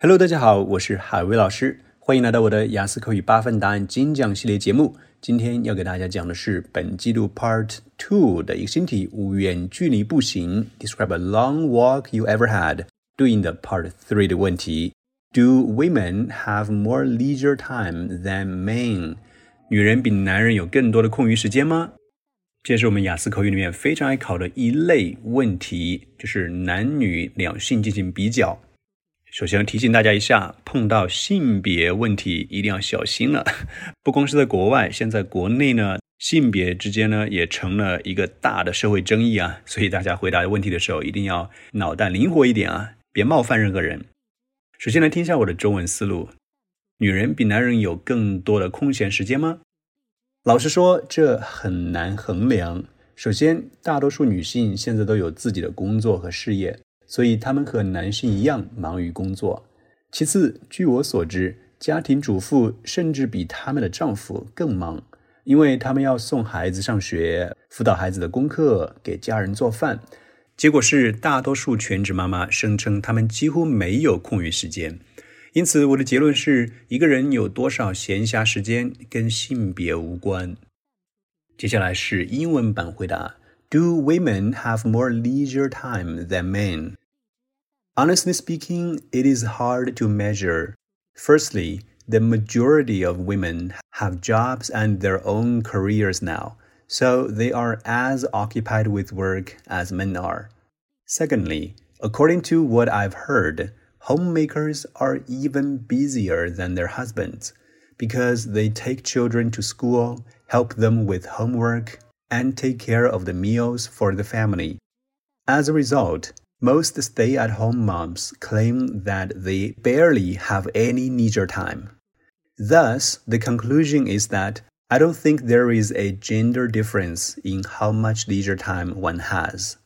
Hello，大家好，我是海威老师，欢迎来到我的雅思口语八分答案精讲系列节目。今天要给大家讲的是本季度 Part Two 的一个新题：远距离步行。Describe a long walk you ever had。对应的 Part Three 的问题：Do women have more leisure time than men？女人比男人有更多的空余时间吗？这是我们雅思口语里面非常爱考的一类问题，就是男女两性进行比较。首先提醒大家一下，碰到性别问题一定要小心了。不光是在国外，现在国内呢，性别之间呢也成了一个大的社会争议啊。所以大家回答问题的时候一定要脑袋灵活一点啊，别冒犯任何人。首先来听一下我的中文思路：女人比男人有更多的空闲时间吗？老实说，这很难衡量。首先，大多数女性现在都有自己的工作和事业。所以他们和男性一样忙于工作。其次，据我所知，家庭主妇甚至比他们的丈夫更忙，因为他们要送孩子上学、辅导孩子的功课、给家人做饭。结果是，大多数全职妈妈声称他们几乎没有空余时间。因此，我的结论是一个人有多少闲暇时间跟性别无关。接下来是英文版回答：Do women have more leisure time than men？men？Honestly speaking, it is hard to measure. Firstly, the majority of women have jobs and their own careers now, so they are as occupied with work as men are. Secondly, according to what I've heard, homemakers are even busier than their husbands because they take children to school, help them with homework, and take care of the meals for the family. As a result, most stay at home moms claim that they barely have any leisure time. Thus, the conclusion is that I don't think there is a gender difference in how much leisure time one has.